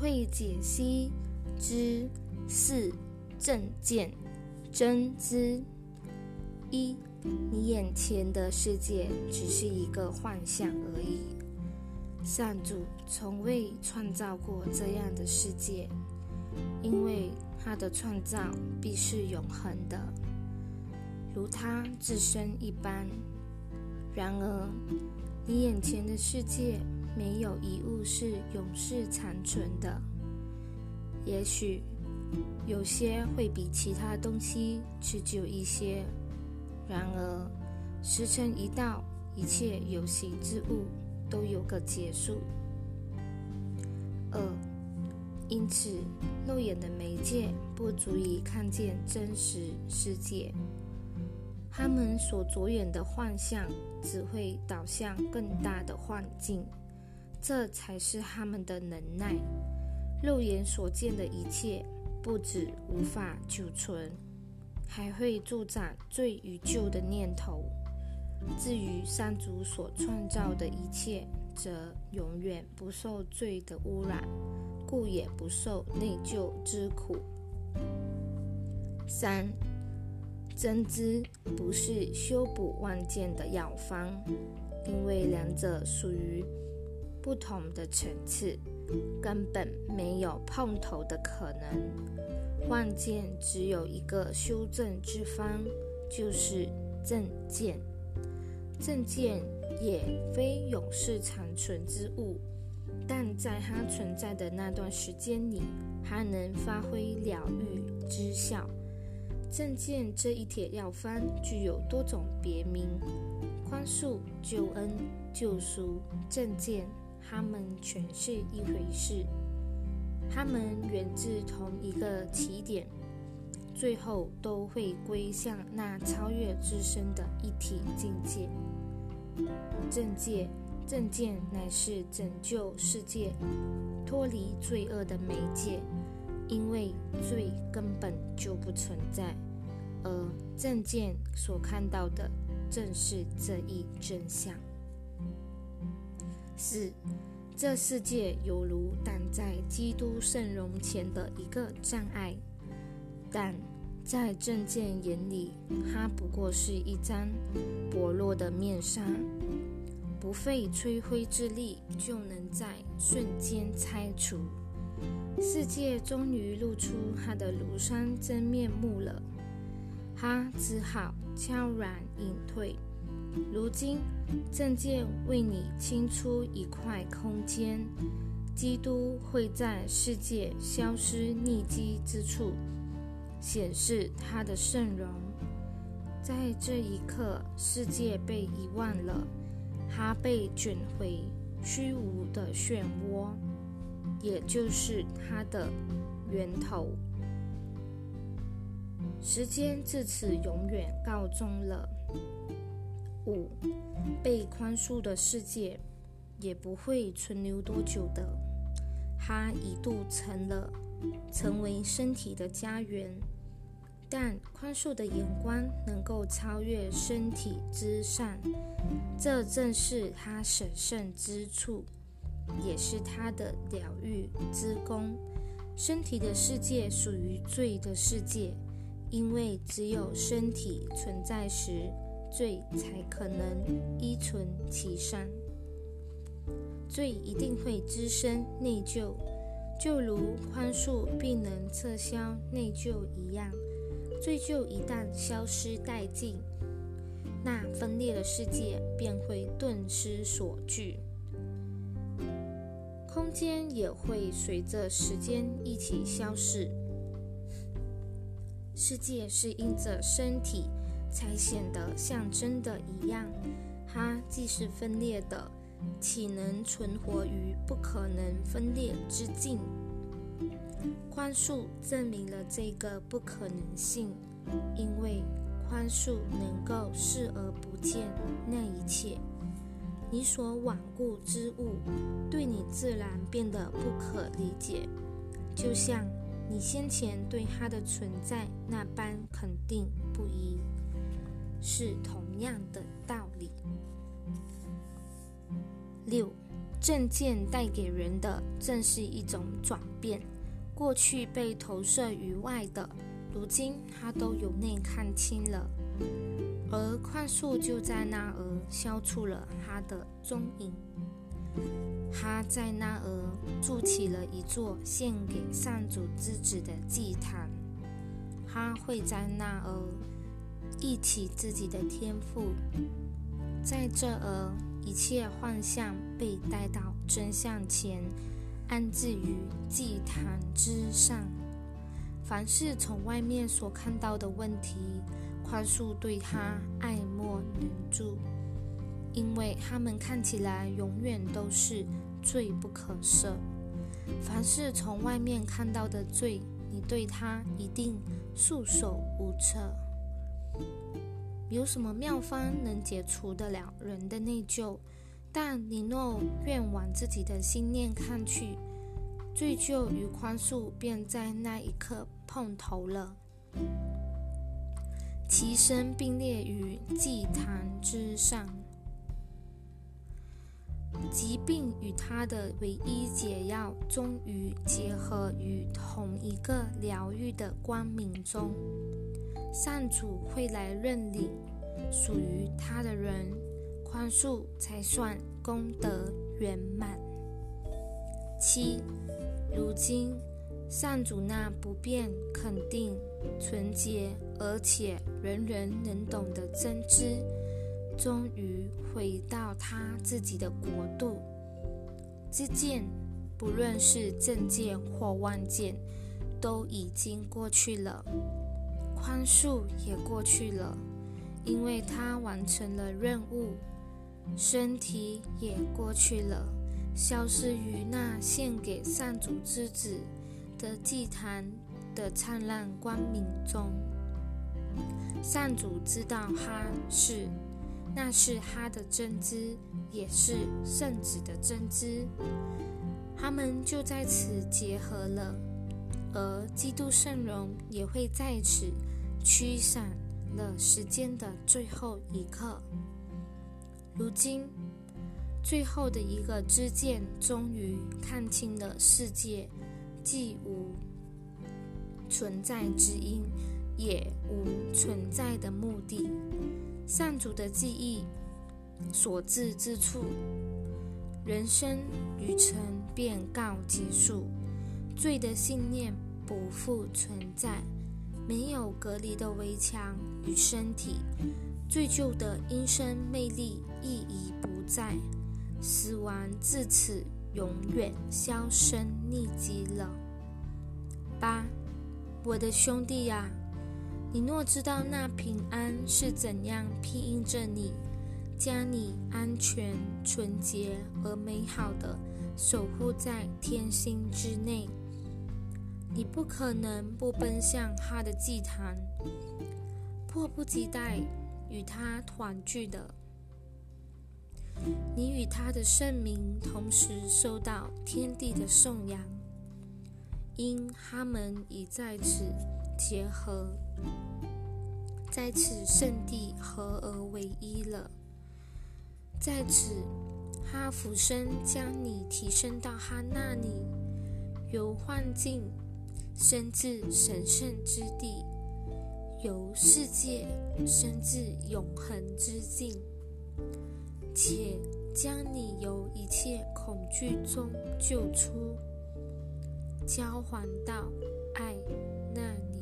会解析之四正见真知。一，你眼前的世界只是一个幻象而已。上主从未创造过这样的世界，因为他的创造必是永恒的，如他自身一般。然而，你眼前的世界没有一物是永世长存的。也许有些会比其他东西持久一些。然而，时辰一到，一切有形之物都有个结束。二，因此，肉眼的媒介不足以看见真实世界。他们所着眼的幻象只会导向更大的幻境，这才是他们的能耐。肉眼所见的一切，不止无法久存。还会助长罪与救的念头。至于三族所创造的一切，则永远不受罪的污染，故也不受内疚之苦。三真知不是修补万件的药方，因为两者属于不同的层次，根本没有碰头的可能。万见只有一个修正之方，就是正见。正见也非永世长存之物，但在它存在的那段时间里，还能发挥疗愈之效。正见这一帖药方具有多种别名：宽恕、救恩、救赎、正见，它们全是一回事。他们源自同一个起点，最后都会归向那超越自身的一体境界。正界、正见乃是拯救世界、脱离罪恶的媒介，因为罪根本就不存在，而正见所看到的正是这一真相。四。这世界犹如挡在基督圣容前的一个障碍，但在正见眼里，它不过是一张薄弱的面纱，不费吹灰之力就能在瞬间拆除。世界终于露出它的庐山真面目了，它只好悄然隐退。如今，正见为你清出一块空间，基督会在世界消失匿迹之处显示他的圣容。在这一刻，世界被遗忘了，他被卷回虚无的漩涡，也就是它的源头。时间至此永远告终了。五，被宽恕的世界也不会存留多久的。它一度成了成为身体的家园，但宽恕的眼光能够超越身体之上，这正是它神圣之处，也是它的疗愈之功。身体的世界属于罪的世界，因为只有身体存在时。罪才可能依存其上，罪一定会滋生内疚，就如宽恕并能撤销内疚一样。罪疚一旦消失殆尽，那分裂的世界便会顿失所据，空间也会随着时间一起消逝。世界是因着身体。才显得像真的一样。它既是分裂的，岂能存活于不可能分裂之境？宽恕证明了这个不可能性，因为宽恕能够视而不见那一切。你所罔顾之物，对你自然变得不可理解，就像你先前对它的存在那般肯定不一。是同样的道理。六，正见带给人的正是一种转变，过去被投射于外的，如今他都由内看清了，而宽恕就在那儿消除了他的踪影。他在那儿筑起了一座献给上主之子的祭坛，他会在那儿忆起自己的天赋，在这儿一切幻象被带到真相前，安置于祭坛之上。凡是从外面所看到的问题，宽恕对他爱莫能助。因为他们看起来永远都是罪不可赦。凡是从外面看到的罪，你对他一定束手无策。有什么妙方能解除得了人的内疚？但你若愿往自己的心念看去，罪疚与宽恕便在那一刻碰头了，其身并列于祭坛之上。疾病与他的唯一解药，终于结合于同一个疗愈的光明中。上主会来认领属于他的人，宽恕才算功德圆满。七，如今上主那不变、肯定、纯洁，而且人人能懂的真知。终于回到他自己的国度。之见，不论是正见或妄见，都已经过去了，宽恕也过去了，因为他完成了任务。身体也过去了，消失于那献给上主之子的祭坛的灿烂光明中。上主知道他是。那是他的真知，也是圣子的真知，他们就在此结合了，而基督圣容也会在此驱散了时间的最后一刻。如今，最后的一个支箭终于看清了世界，既无存在之因，也无存在的目的。上主的记忆所至之处，人生旅程便告结束。罪的信念不复存在，没有隔离的围墙与身体，最旧的阴森魅力亦已不在，死亡自此永远销声匿迹了。八，我的兄弟呀！你若知道那平安是怎样庇荫着你，将你安全、纯洁而美好的守护在天心之内，你不可能不奔向他的祭坛，迫不及待与他团聚的。你与他的圣名同时受到天地的颂扬，因他们已在此结合。在此圣地合而为一了。在此，哈弗生将你提升到他那里，由幻境生至神圣之地由世界升至永恒之境且将你由一切恐惧中救出交还到爱那里。